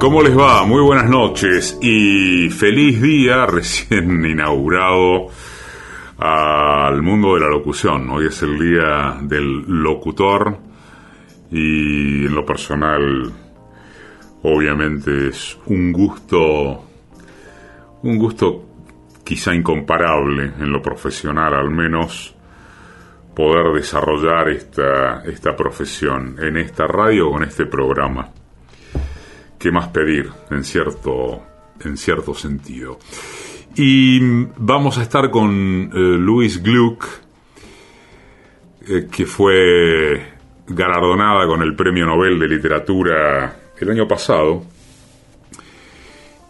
¿Cómo les va? Muy buenas noches y feliz día recién inaugurado al mundo de la locución. Hoy es el día del locutor y en lo personal obviamente es un gusto un gusto quizá incomparable en lo profesional al menos poder desarrollar esta, esta profesión en esta radio con este programa. ¿Qué más pedir en cierto, en cierto sentido? Y vamos a estar con eh, Louis Gluck, eh, que fue galardonada con el Premio Nobel de Literatura el año pasado,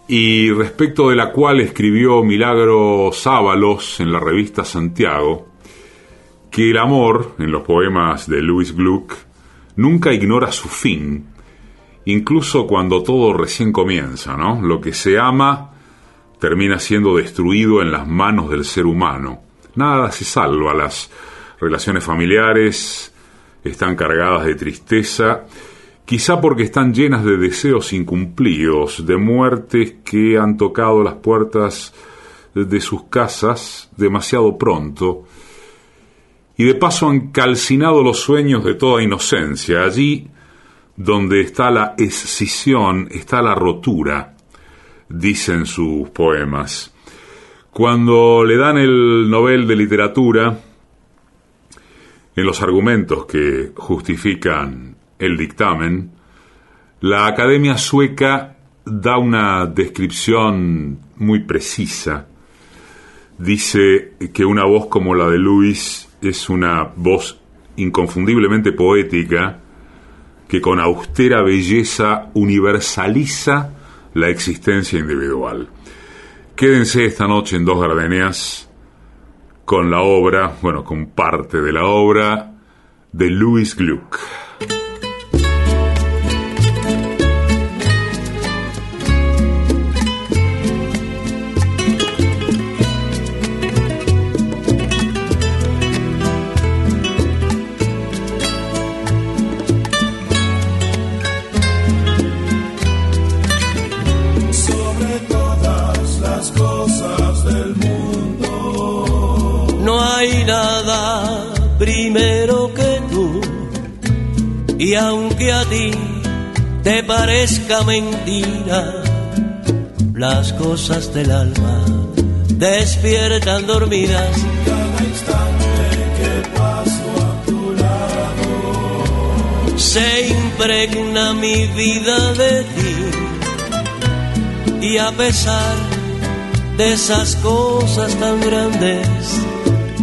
y respecto de la cual escribió Milagro Sábalos en la revista Santiago, que el amor, en los poemas de Louis Gluck, nunca ignora su fin, incluso cuando todo recién comienza, ¿no? Lo que se ama termina siendo destruido en las manos del ser humano. Nada se salva, las relaciones familiares están cargadas de tristeza, quizá porque están llenas de deseos incumplidos, de muertes que han tocado las puertas de sus casas demasiado pronto, y de paso han calcinado los sueños de toda inocencia. Allí donde está la escisión, está la rotura, dicen sus poemas. Cuando le dan el Nobel de Literatura, en los argumentos que justifican el dictamen, la Academia Sueca da una descripción muy precisa. Dice que una voz como la de Luis es una voz inconfundiblemente poética, que con austera belleza universaliza la existencia individual. Quédense esta noche en Dos Gardenias con la obra, bueno, con parte de la obra de Louis Gluck. Y aunque a ti te parezca mentira, las cosas del alma despiertan dormidas. Cada instante que paso a tu lado, se impregna mi vida de ti. Y a pesar de esas cosas tan grandes,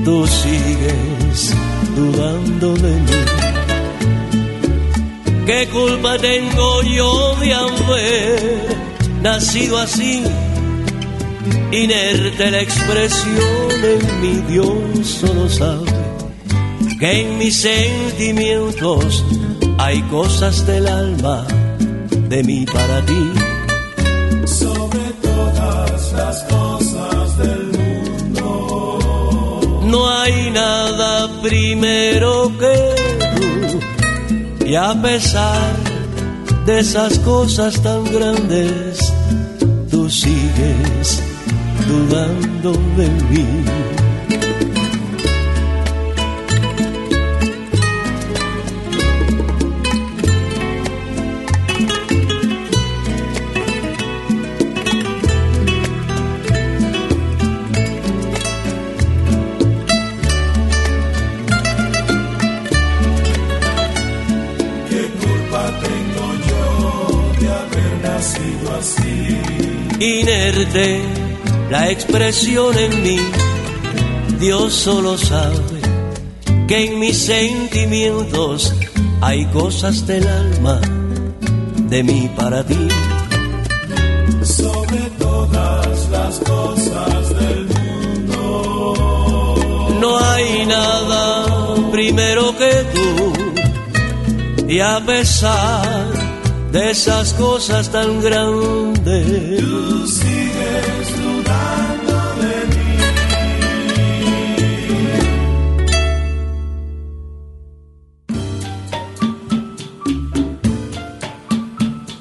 tú sigues dudando de mí. ¿Qué culpa tengo yo de haber nacido así? Inerte la expresión en mi Dios solo sabe que en mis sentimientos hay cosas del alma de mí para ti. sobre todas las cosas del mundo, No hay nada primero y a pesar de esas cosas tan grandes, tú sigues dudando de mí. Inerte la expresión en mí. Dios solo sabe que en mis sentimientos hay cosas del alma de mí para ti. Sobre todas las cosas del mundo, No hay nada primero que tú y a pesar de esas cosas tan grandes.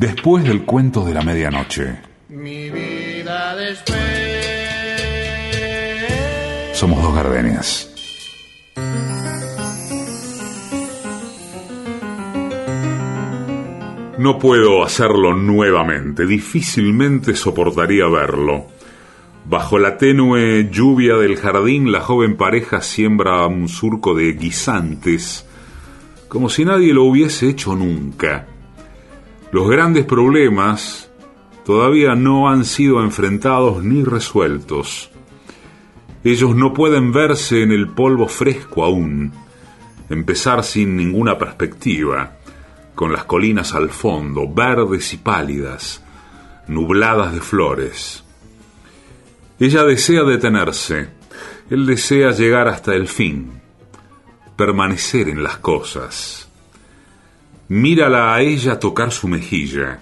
Después del cuento de la medianoche, mi vida después. somos dos gardenias. No puedo hacerlo nuevamente, difícilmente soportaría verlo. Bajo la tenue lluvia del jardín, la joven pareja siembra un surco de guisantes, como si nadie lo hubiese hecho nunca. Los grandes problemas todavía no han sido enfrentados ni resueltos. Ellos no pueden verse en el polvo fresco aún, empezar sin ninguna perspectiva, con las colinas al fondo, verdes y pálidas, nubladas de flores. Ella desea detenerse, él desea llegar hasta el fin, permanecer en las cosas. Mírala a ella tocar su mejilla,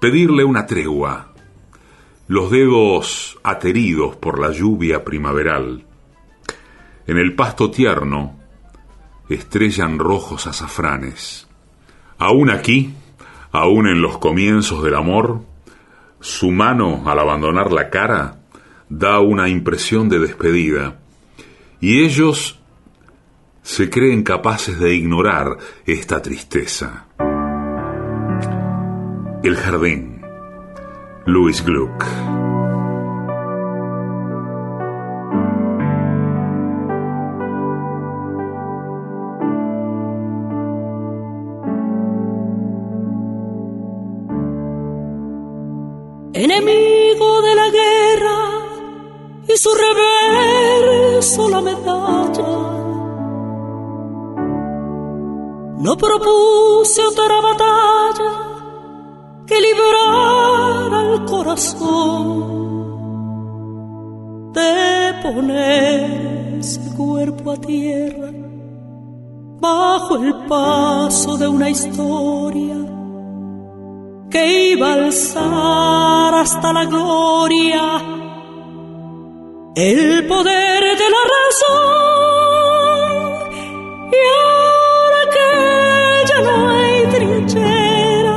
pedirle una tregua, los dedos ateridos por la lluvia primaveral. En el pasto tierno estrellan rojos azafranes. Aún aquí, aún en los comienzos del amor, su mano al abandonar la cara da una impresión de despedida, y ellos se creen capaces de ignorar esta tristeza. El jardín. Louis Gluck. enemigo de la guerra y su reverso la medalla. No propuse otra batalla que librara el corazón de poner ese cuerpo a tierra bajo el paso de una historia que iba a alzar hasta la gloria el poder de la razón. Y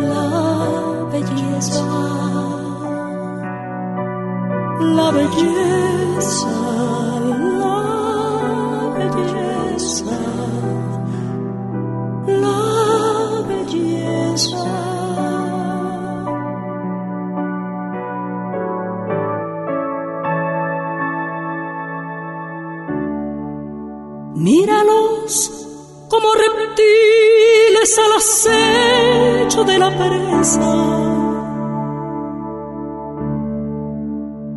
la belleza, la belleza, la belleza la belleza. Míralos como reptiles al de la presa,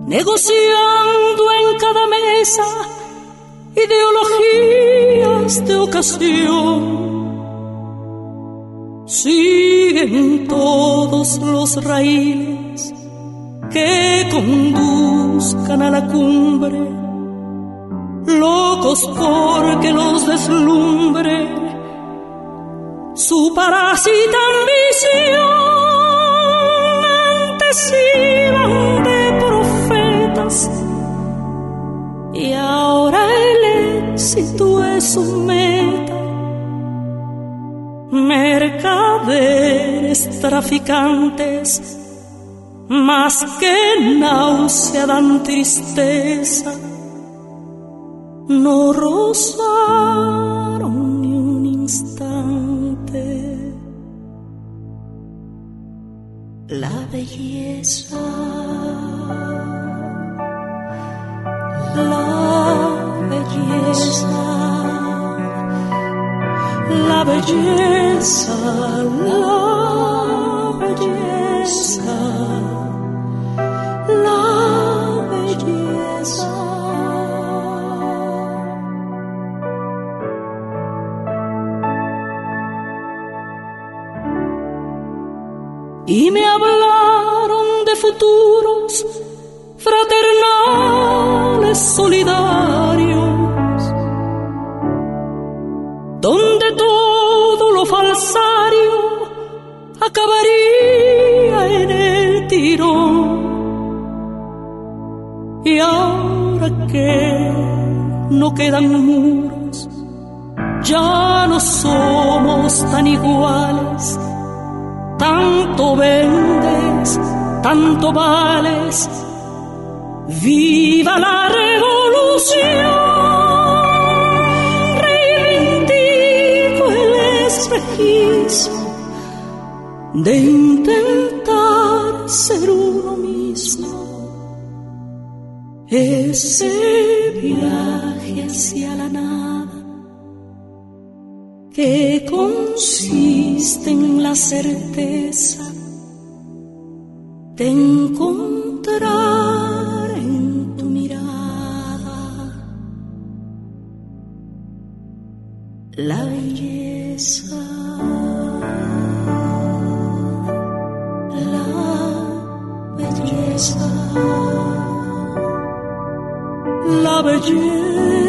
negociando en cada mesa ideologías de ocasión. Siguen todos los raíles que conduzcan a la cumbre, locos porque los deslumbre su parásita ambición. Antes iban de profetas y ahora el éxito es su meta mercaderes traficantes, más que náusea dan tristeza, no rozaron ni un instante la belleza. La belleza. La belleza. La belleza. La belleza. Y me hablaron de futuros fraternales solidarios, donde todo lo falsario acabaría en el tirón. Y ahora que no quedan muros, ya no somos tan iguales tanto vendes, tanto vales. ¡Viva la revolución! Reivindico el espejismo de intentar ser uno mismo. Ese viaje hacia la nada que consiste en la certeza de encontrar en tu mirada la belleza. La belleza. La belleza.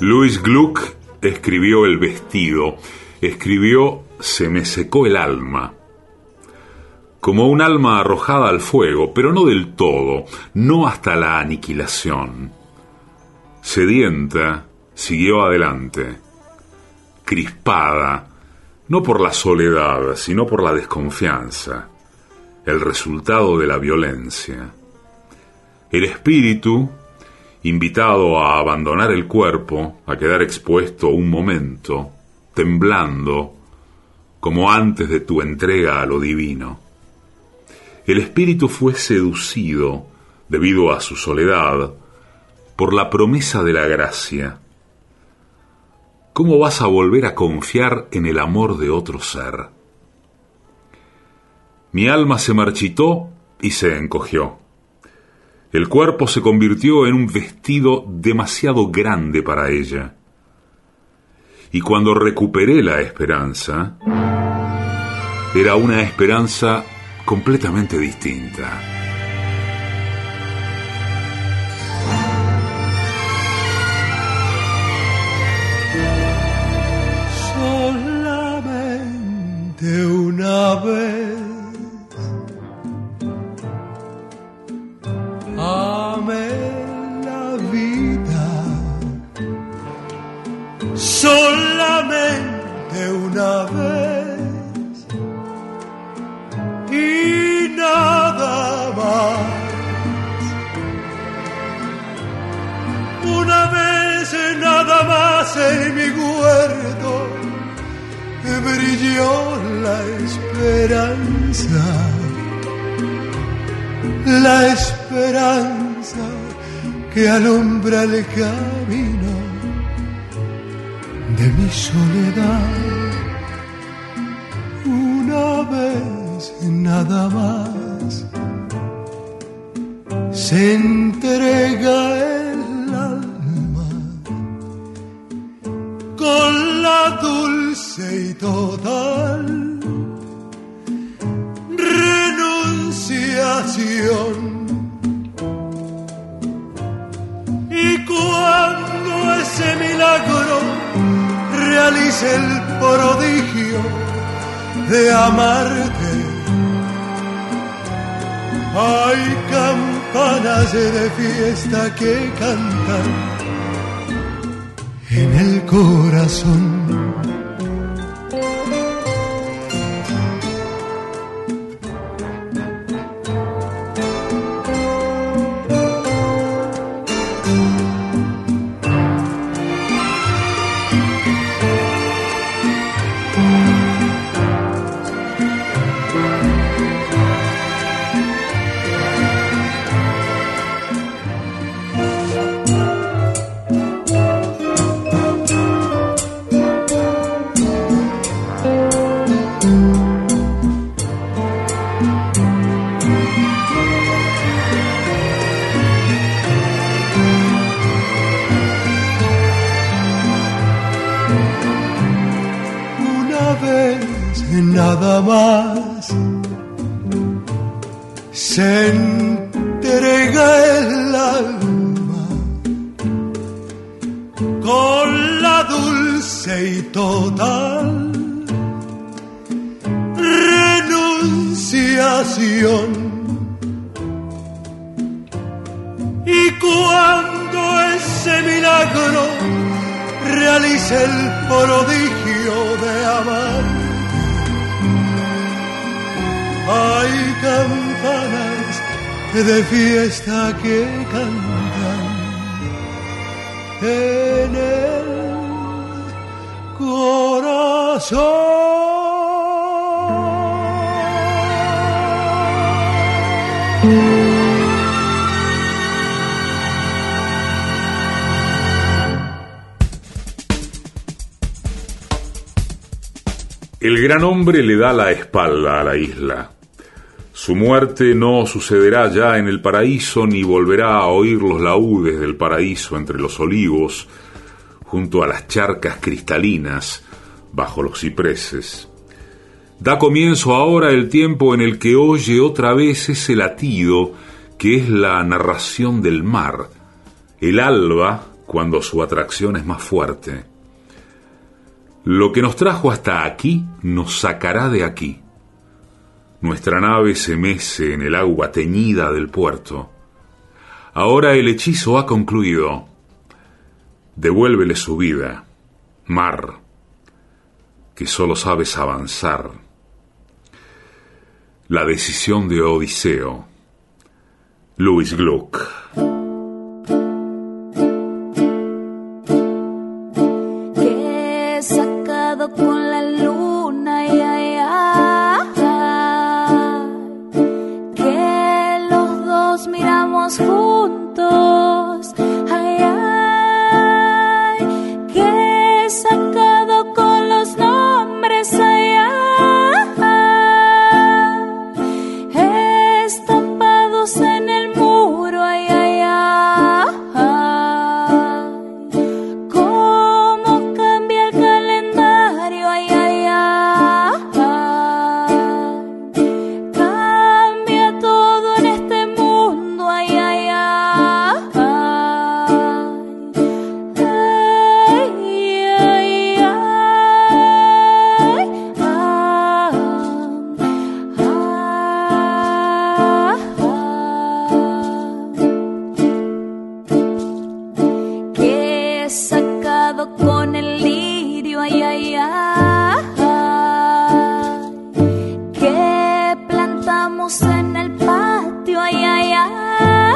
Louis Gluck escribió El vestido, escribió Se me secó el alma. Como un alma arrojada al fuego, pero no del todo, no hasta la aniquilación. Sedienta, siguió adelante, crispada, no por la soledad, sino por la desconfianza, el resultado de la violencia. El espíritu, invitado a abandonar el cuerpo, a quedar expuesto un momento, temblando, como antes de tu entrega a lo divino. El espíritu fue seducido, debido a su soledad, por la promesa de la gracia. ¿Cómo vas a volver a confiar en el amor de otro ser? Mi alma se marchitó y se encogió. El cuerpo se convirtió en un vestido demasiado grande para ella. Y cuando recuperé la esperanza, era una esperanza completamente distinta. solamente una vez. Amé la vida solamente en mi huerto brilló la esperanza, la esperanza que alumbra el camino de mi soledad. Una vez nada más se entrega y total renunciación. Y cuando ese milagro realice el prodigio de amarte. Hay campanas de fiesta que cantan en el corazón. Gran hombre le da la espalda a la isla. Su muerte no sucederá ya en el paraíso ni volverá a oír los laúdes del paraíso entre los olivos, junto a las charcas cristalinas, bajo los cipreses. Da comienzo ahora el tiempo en el que oye otra vez ese latido que es la narración del mar, el alba cuando su atracción es más fuerte. Lo que nos trajo hasta aquí nos sacará de aquí. Nuestra nave se mece en el agua teñida del puerto. Ahora el hechizo ha concluido. Devuélvele su vida, mar, que solo sabes avanzar. La decisión de Odiseo. Louis Gluck. Ay,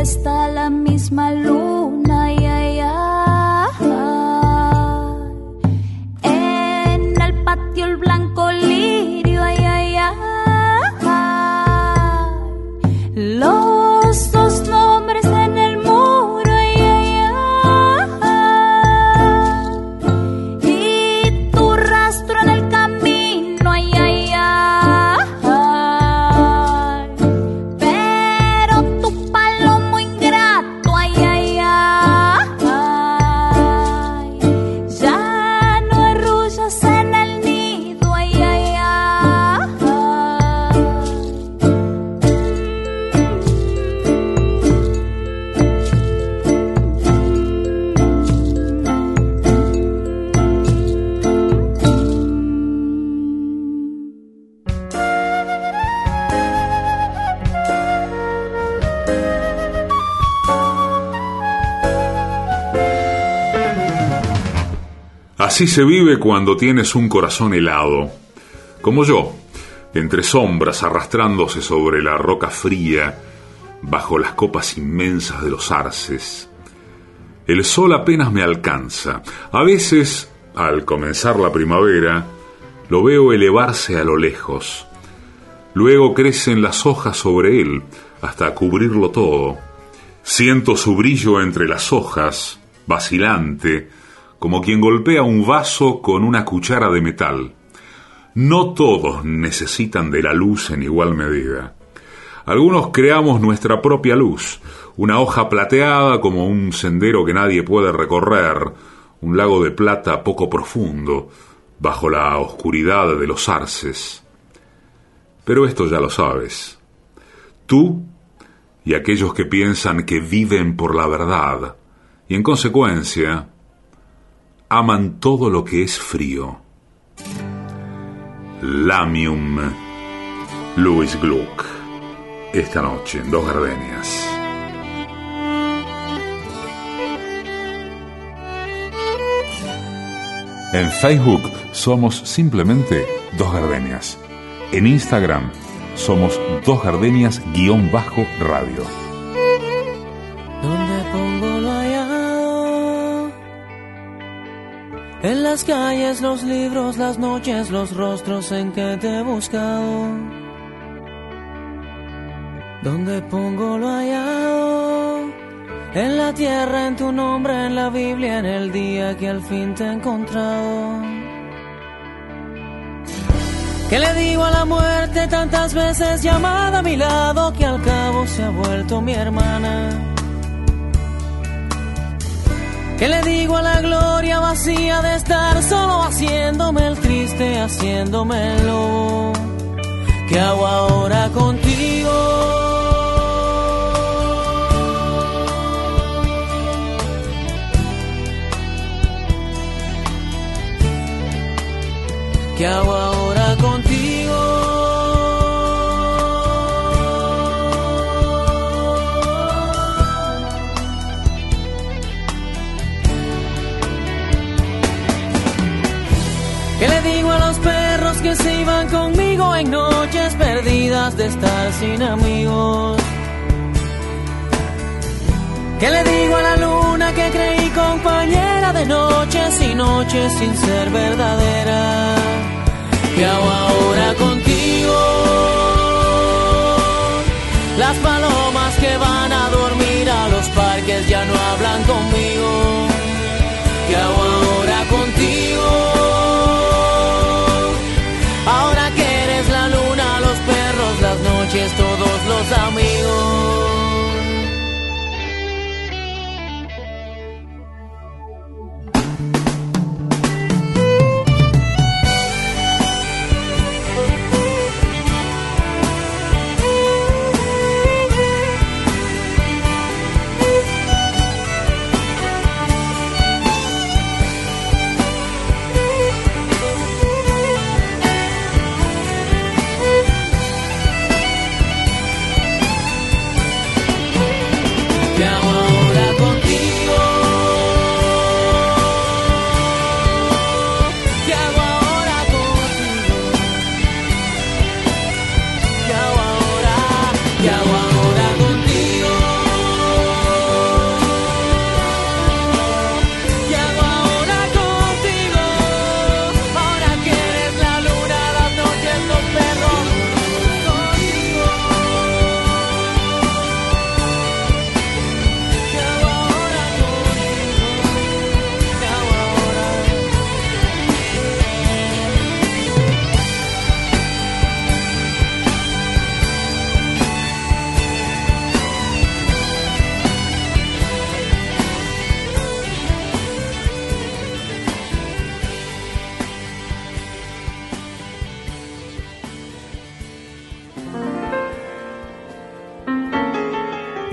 está la misma luna, Así se vive cuando tienes un corazón helado, como yo, entre sombras arrastrándose sobre la roca fría, bajo las copas inmensas de los arces. El sol apenas me alcanza. A veces, al comenzar la primavera, lo veo elevarse a lo lejos. Luego crecen las hojas sobre él hasta cubrirlo todo. Siento su brillo entre las hojas, vacilante, como quien golpea un vaso con una cuchara de metal. No todos necesitan de la luz en igual medida. Algunos creamos nuestra propia luz, una hoja plateada como un sendero que nadie puede recorrer, un lago de plata poco profundo, bajo la oscuridad de los arces. Pero esto ya lo sabes. Tú y aquellos que piensan que viven por la verdad, y en consecuencia, aman todo lo que es frío. Lamium, Louis Gluck. Esta noche en Dos Gardenias. En Facebook somos simplemente Dos Gardenias. En Instagram somos Dos Gardenias-radio. Las calles, los libros, las noches, los rostros en que te he buscado. ¿Dónde pongo lo hallado? En la tierra, en tu nombre, en la Biblia, en el día que al fin te he encontrado. ¿Qué le digo a la muerte tantas veces llamada a mi lado que al cabo se ha vuelto mi hermana? ¿Qué le digo a la gloria vacía de estar solo haciéndome el triste, haciéndome el lobo? ¿Qué hago ahora contigo? ¿Qué hago ahora noches perdidas de estar sin amigos? ¿Qué le digo a la luna que creí compañera de noches y noches sin ser verdadera? ¿Qué hago ahora contigo? Las palomas que van a dormir a los parques ya no hablan conmigo.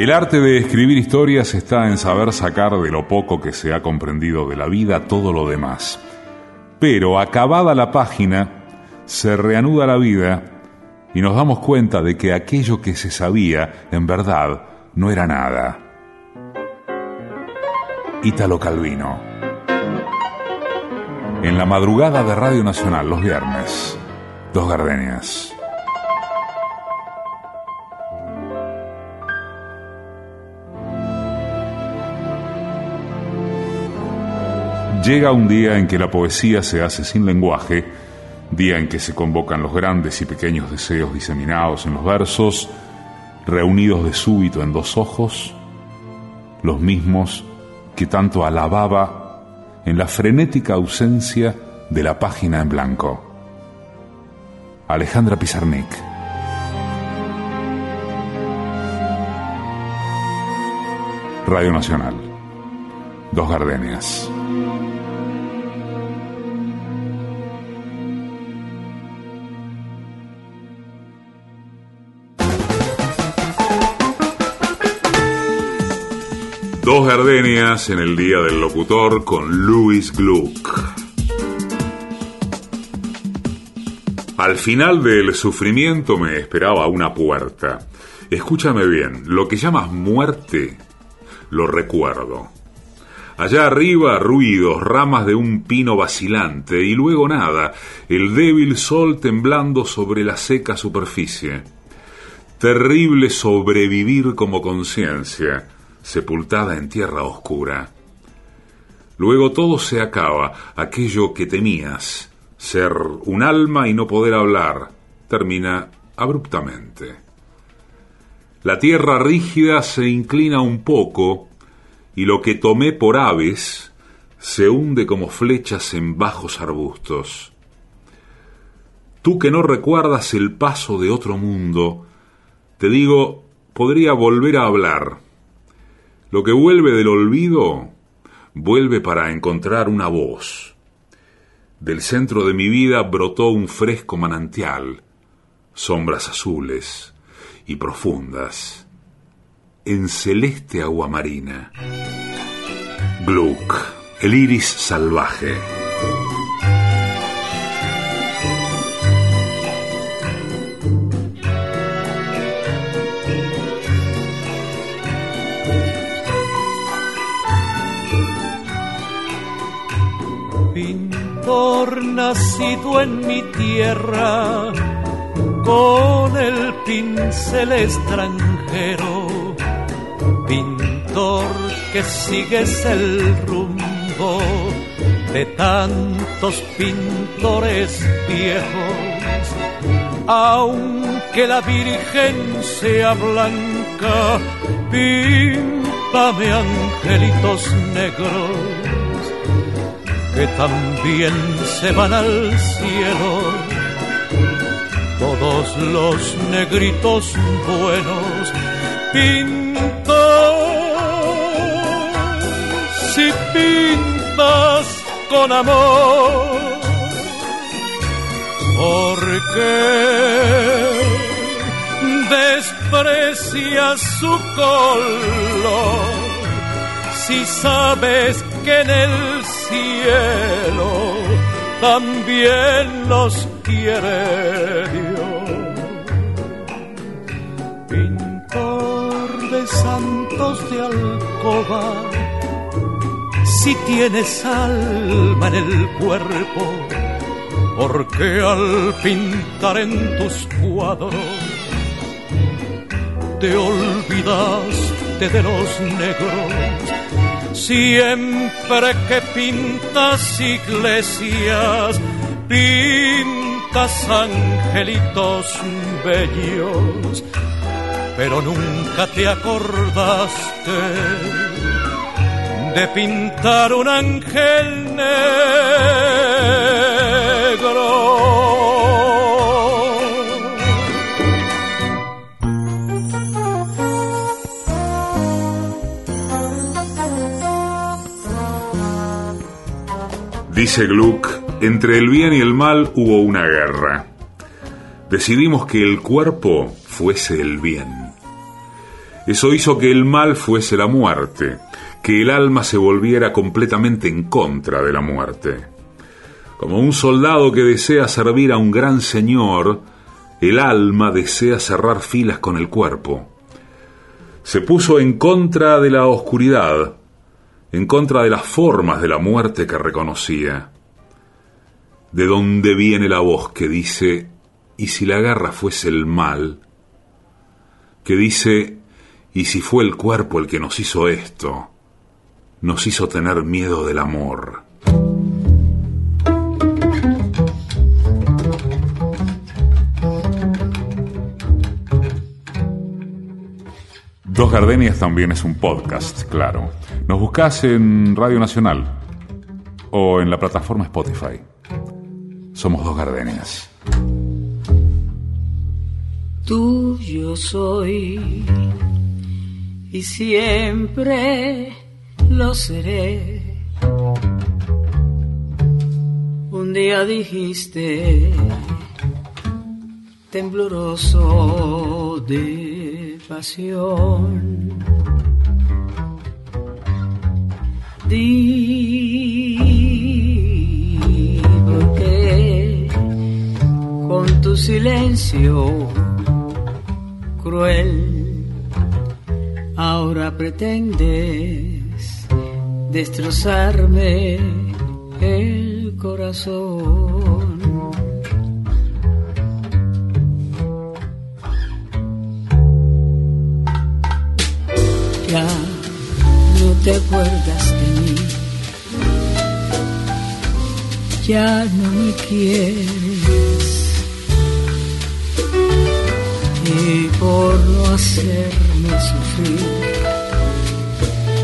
El arte de escribir historias está en saber sacar de lo poco que se ha comprendido de la vida todo lo demás. Pero acabada la página, se reanuda la vida y nos damos cuenta de que aquello que se sabía, en verdad, no era nada. Ítalo Calvino. En la madrugada de Radio Nacional, los viernes, dos gardenias. Llega un día en que la poesía se hace sin lenguaje, día en que se convocan los grandes y pequeños deseos diseminados en los versos, reunidos de súbito en dos ojos, los mismos que tanto alababa en la frenética ausencia de la página en blanco. Alejandra Pizarnik. Radio Nacional. Dos Gardenias. Dos gardenias en el Día del Locutor con Louis Gluck. Al final del sufrimiento me esperaba una puerta. Escúchame bien, lo que llamas muerte lo recuerdo. Allá arriba ruidos, ramas de un pino vacilante y luego nada, el débil sol temblando sobre la seca superficie. Terrible sobrevivir como conciencia sepultada en tierra oscura. Luego todo se acaba, aquello que temías, ser un alma y no poder hablar, termina abruptamente. La tierra rígida se inclina un poco y lo que tomé por aves se hunde como flechas en bajos arbustos. Tú que no recuerdas el paso de otro mundo, te digo, podría volver a hablar, lo que vuelve del olvido, vuelve para encontrar una voz. Del centro de mi vida brotó un fresco manantial, sombras azules y profundas, en celeste agua marina. Gluck, el iris salvaje. nacido en mi tierra con el pincel extranjero, pintor que sigues el rumbo de tantos pintores viejos, aunque la Virgen sea blanca, píntame angelitos negros que también se van al cielo. Todos los negritos buenos pintas si pintas con amor. porque desprecias su color? Si sabes que en el cielo también los quiere Dios. Pintor de santos de alcoba, si tienes alma en el cuerpo, porque al pintar en tus cuadros te olvidaste de los negros Siempre que pintas iglesias, pintas angelitos bellos, pero nunca te acordaste de pintar un ángel negro. Dice Gluck, entre el bien y el mal hubo una guerra. Decidimos que el cuerpo fuese el bien. Eso hizo que el mal fuese la muerte, que el alma se volviera completamente en contra de la muerte. Como un soldado que desea servir a un gran señor, el alma desea cerrar filas con el cuerpo. Se puso en contra de la oscuridad, en contra de las formas de la muerte que reconocía. De dónde viene la voz que dice, ¿y si la guerra fuese el mal? Que dice, ¿y si fue el cuerpo el que nos hizo esto? Nos hizo tener miedo del amor. Dos Gardenias también es un podcast, claro. Nos buscas en Radio Nacional o en la plataforma Spotify. Somos Dos Gardenias. Tuyo soy y siempre lo seré. Un día dijiste, tembloroso de pasión, di qué con tu silencio cruel ahora pretendes destrozarme el corazón. Ya no te acuerdas de mí, ya no me quieres y por no hacerme sufrir,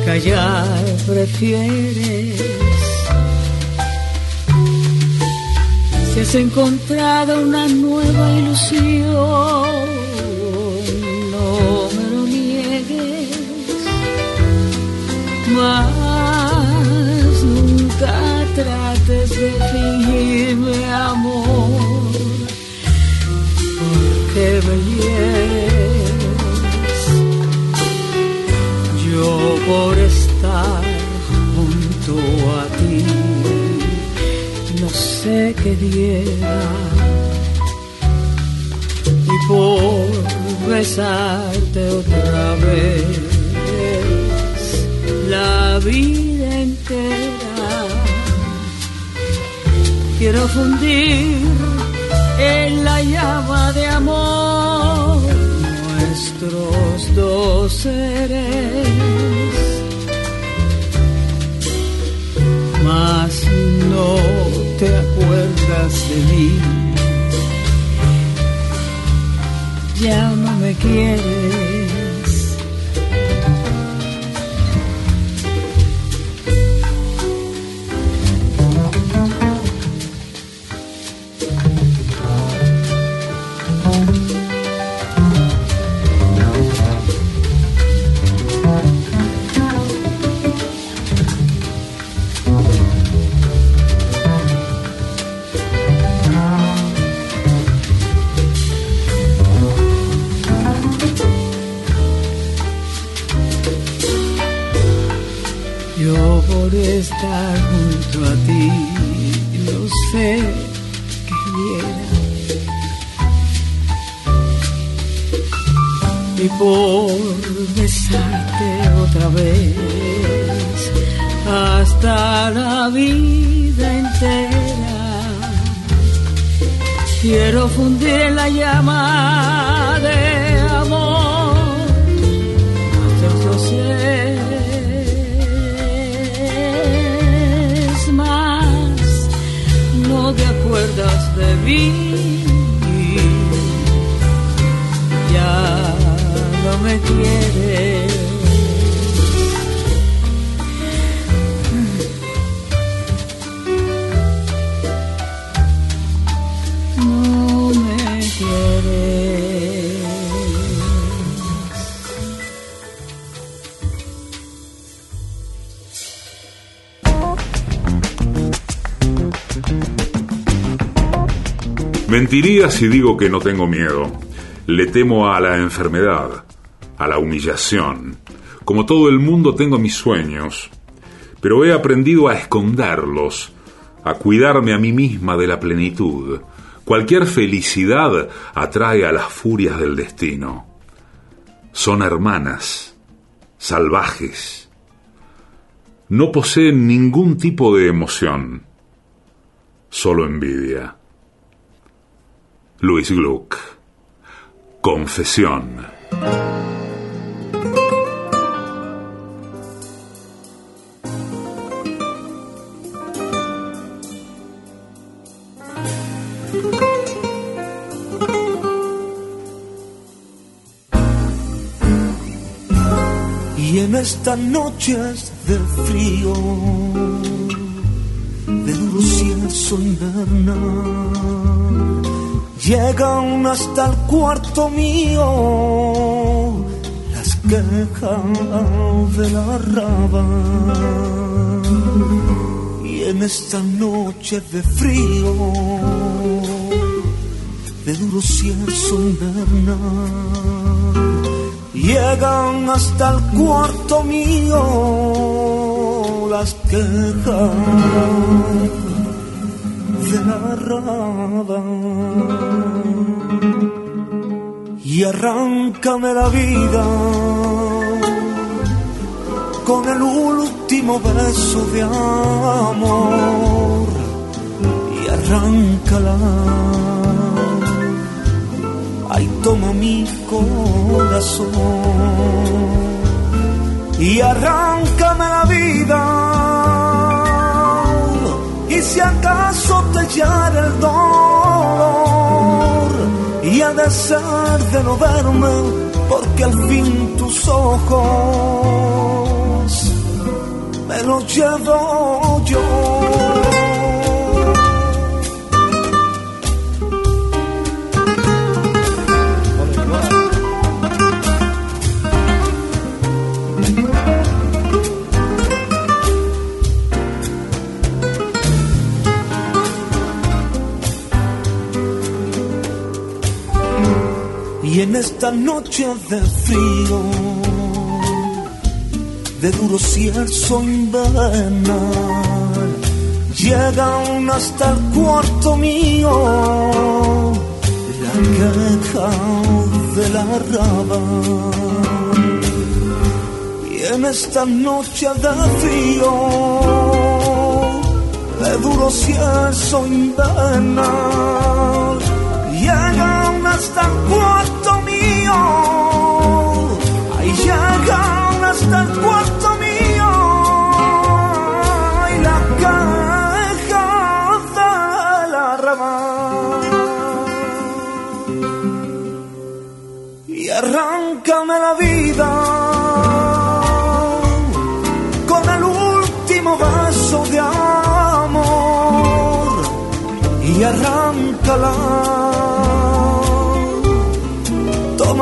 callar prefieres. Si has encontrado una nueva ilusión, no me lo niegues, mas nunca trates de fingirme amor que me hieres. Diera y por besarte otra vez la vida entera quiero fundir en la llama de amor nuestros dos seres. Mas no te acuerdas de mí, ya no me quieres. Si digo que no tengo miedo. Le temo a la enfermedad, a la humillación. Como todo el mundo tengo mis sueños, pero he aprendido a esconderlos, a cuidarme a mí misma de la plenitud. Cualquier felicidad atrae a las furias del destino. Son hermanas, salvajes. No poseen ningún tipo de emoción, solo envidia. Luis Gluck. Confesión. Y en estas noches de frío, de duro invernal, llegan hasta el cuarto mío. Las quejas de la raba. Y en esta noche de frío, de duro cielo invernal, llegan hasta el cuarto mío. Las quejas y arráncame la vida con el último beso de amor. Y arráncala. Ay toma mi corazón. Y arráncame la vida y si acaso te hiere el dolor y ha de ser de no verme porque al fin tus ojos me los llevo yo. Y en esta noche de frío, de duro cierzo invernal, llegan hasta el cuarto mío la queja de la raba. Y en esta noche de frío, de duro cierzo invernal, llegan hasta el cuarto ahí llegan hasta el cuarto mío, y la caja de la rama, y arráncame la vida con el último beso de amor, y arráncala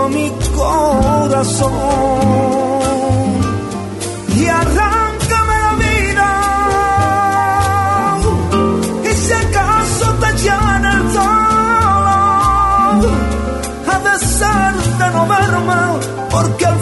mi corazón y arráncame la vida. Y si acaso te llena el dolor, ha de ser de no verme, porque al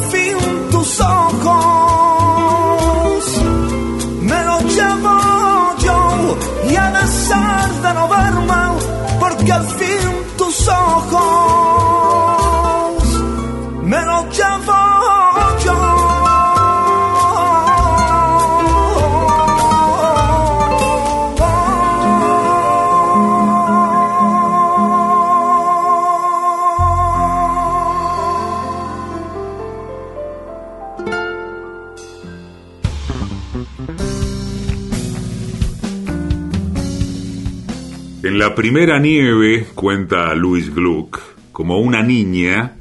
primera nieve, cuenta Louis Gluck, como una niña,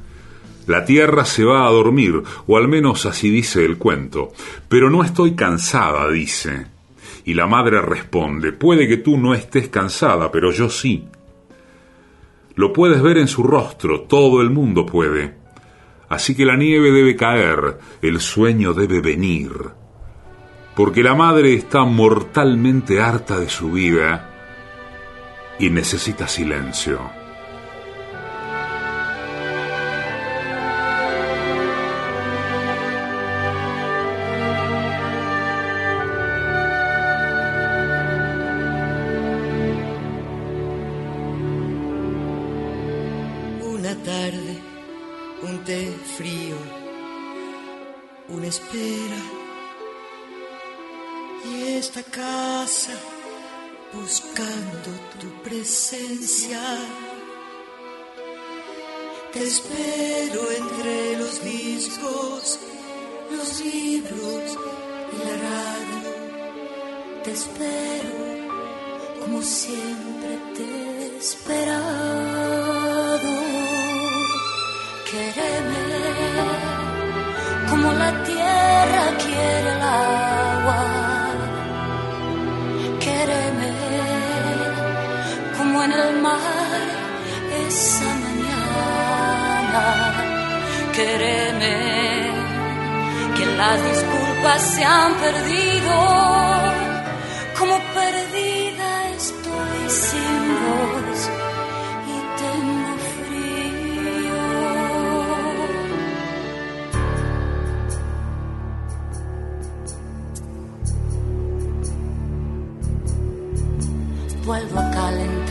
la tierra se va a dormir, o al menos así dice el cuento. Pero no estoy cansada, dice. Y la madre responde, puede que tú no estés cansada, pero yo sí. Lo puedes ver en su rostro, todo el mundo puede. Así que la nieve debe caer, el sueño debe venir. Porque la madre está mortalmente harta de su vida y necesita silencio. Una tarde, un té frío, una espera y esta casa buscando tu presencia. Te espero entre los discos, los libros y la radio. Te espero como siempre te he esperado. Quéreme como la tierra quiere el en el mar esa mañana. Quéreme que las disculpas se han perdido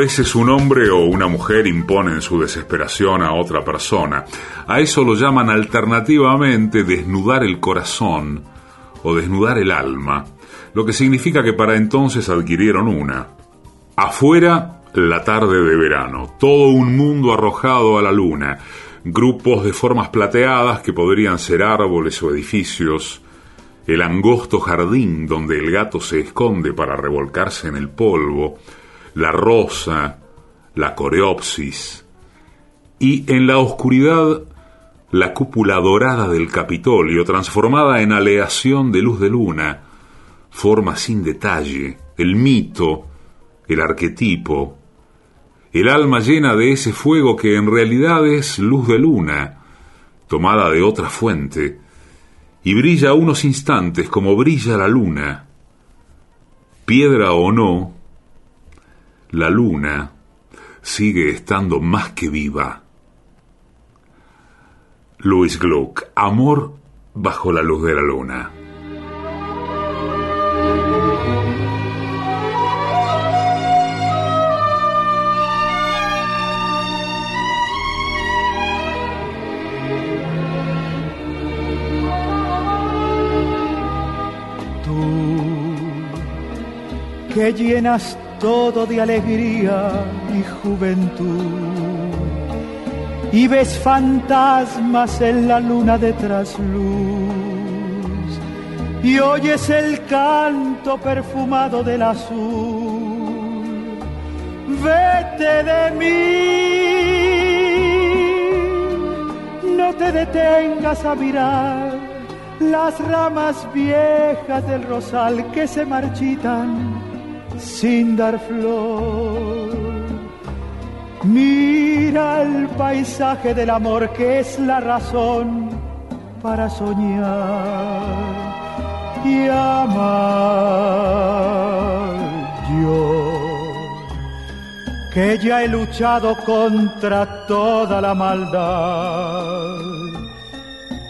Veces un hombre o una mujer imponen su desesperación a otra persona. A eso lo llaman alternativamente desnudar el corazón o desnudar el alma, lo que significa que para entonces adquirieron una. Afuera, la tarde de verano, todo un mundo arrojado a la luna, grupos de formas plateadas que podrían ser árboles o edificios, el angosto jardín donde el gato se esconde para revolcarse en el polvo, la rosa, la coreopsis, y en la oscuridad la cúpula dorada del Capitolio, transformada en aleación de luz de luna, forma sin detalle, el mito, el arquetipo, el alma llena de ese fuego que en realidad es luz de luna, tomada de otra fuente, y brilla unos instantes como brilla la luna. Piedra o no, la luna sigue estando más que viva. Louis Gluck, Amor bajo la luz de la luna. Tú que llenas todo de alegría y juventud. Y ves fantasmas en la luna de trasluz. Y oyes el canto perfumado del azul. Vete de mí. Te detengas a mirar las ramas viejas del rosal que se marchitan sin dar flor. Mira el paisaje del amor que es la razón para soñar y amar yo que ya he luchado contra toda la maldad.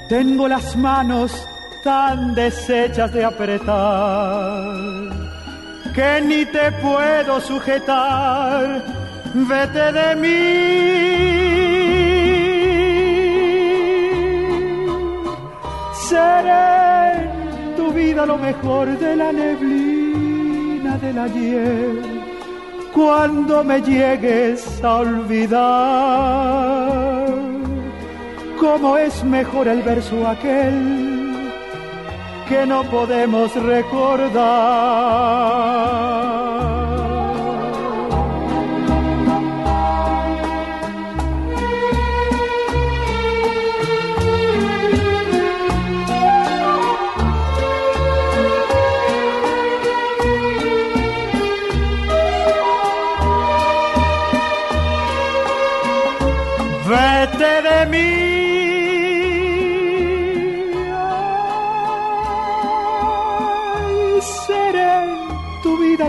Tengo las manos tan deshechas de apretar que ni te puedo sujetar. Vete de mí. Seré tu vida lo mejor de la neblina del ayer cuando me llegues a olvidar cómo es mejor el verso aquel que no podemos recordar.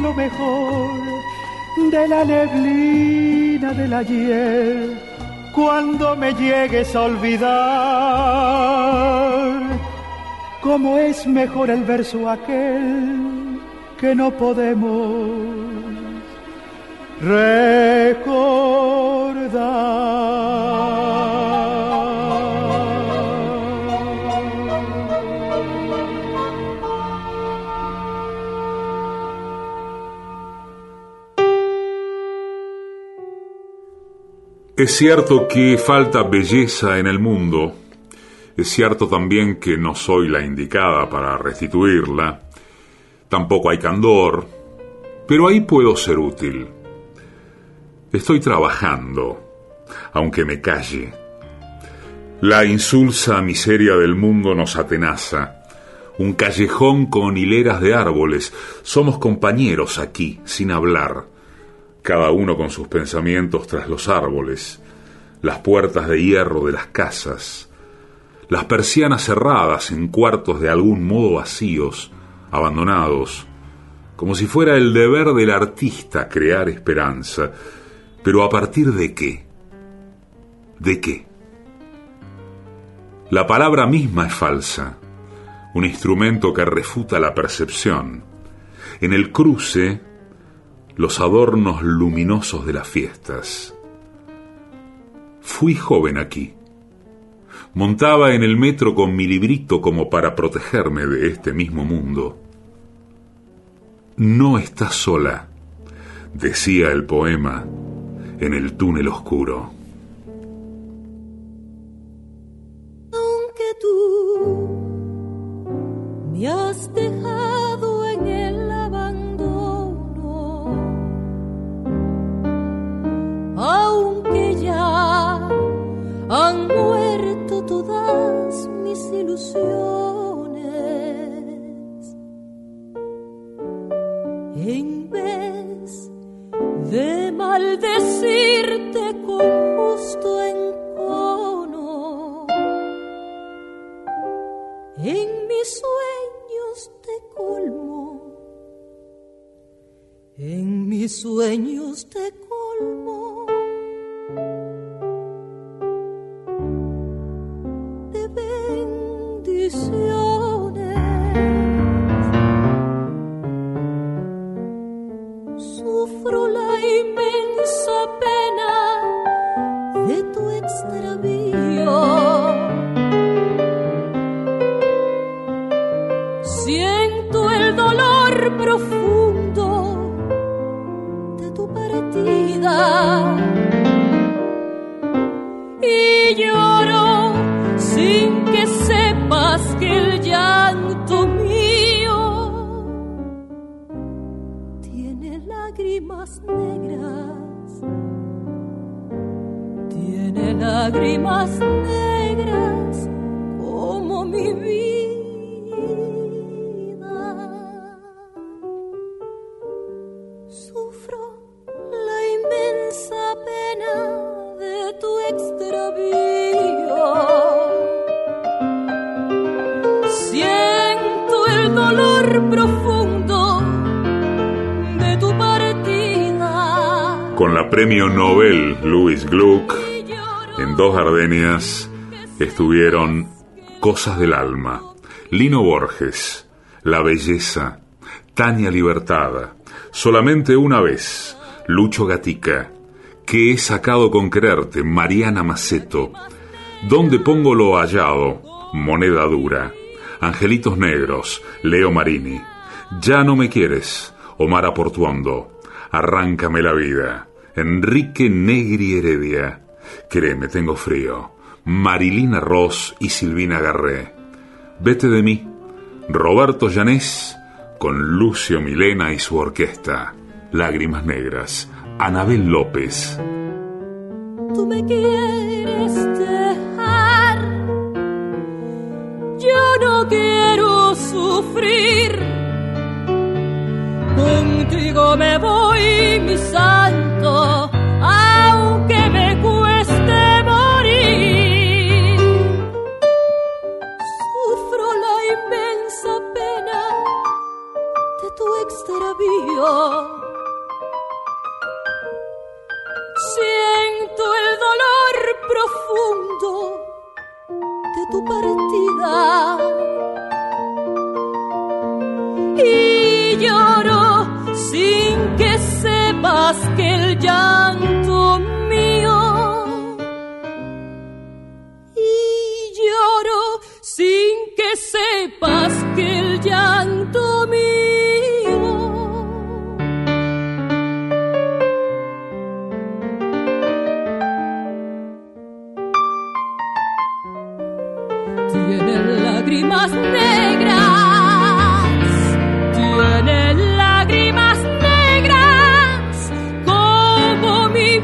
Lo mejor de la neblina del ayer cuando me llegues a olvidar cómo es mejor el verso aquel que no podemos recordar. Es cierto que falta belleza en el mundo, es cierto también que no soy la indicada para restituirla, tampoco hay candor, pero ahí puedo ser útil. Estoy trabajando, aunque me calle. La insulsa miseria del mundo nos atenaza. Un callejón con hileras de árboles. Somos compañeros aquí, sin hablar. Cada uno con sus pensamientos tras los árboles. Las puertas de hierro de las casas. Las persianas cerradas en cuartos de algún modo vacíos, abandonados. Como si fuera el deber del artista crear esperanza pero a partir de qué? ¿De qué? La palabra misma es falsa, un instrumento que refuta la percepción. En el cruce, los adornos luminosos de las fiestas. Fui joven aquí. Montaba en el metro con mi librito como para protegerme de este mismo mundo. No estás sola, decía el poema en el túnel oscuro. Aunque tú me has dejado aunque ya han muerto todas mis ilusiones, en vez de maldecirte con justo encono. En mis sueños te colmo, en mis sueños te Cosas del Alma, Lino Borges, La Belleza, Tania Libertada, Solamente una vez, Lucho Gatica, Que he sacado con quererte, Mariana Maceto, ¿Dónde pongo lo hallado? Moneda dura. Angelitos Negros, Leo Marini. Ya no me quieres, Omar Aportuondo. Arráncame la vida. Enrique Negri Heredia. Créeme, tengo frío. Marilina Ross y Silvina Garré. Vete de mí. Roberto Llanés con Lucio Milena y su orquesta. Lágrimas Negras. Anabel López. Tú me quieres dejar. Yo no quiero sufrir. Contigo me voy, mi extravío. Siento el dolor profundo de tu partida. Y lloro sin que sepas que el llanto mío. Y lloro sin que sepas que el llanto mío. Lágrimas negras, tiene lágrimas negras como mi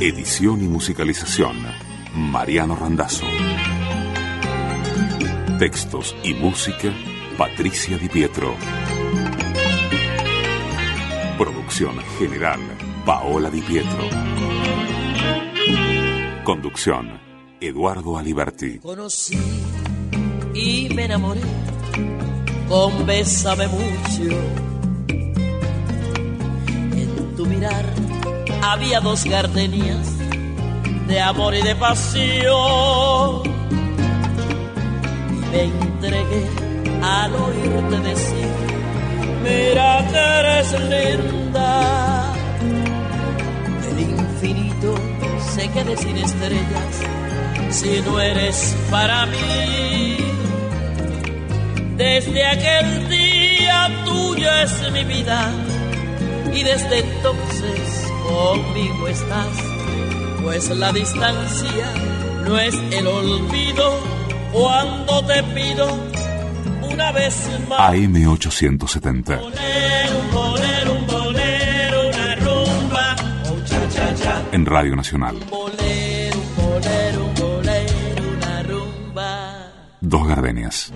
Edición y musicalización. Mariano Randazzo. Textos y música. Patricia Di Pietro. Producción general. Paola Di Pietro. Conducción. Eduardo Aliberti. Conocí y me enamoré con Bésame mucho. En tu mirar había dos gardenias de amor y de pasión. Y me entregué al oírte decir, mira que eres linda. El infinito se quede sin estrellas si no eres para mí. Desde aquel día tuya es mi vida y desde entonces conmigo estás, pues la distancia no es el olvido cuando te pido una vez más. AM870. Bolero, un bolero, un bolero, una rumba, un cha cha cha. En Radio Nacional. Dos gardenias.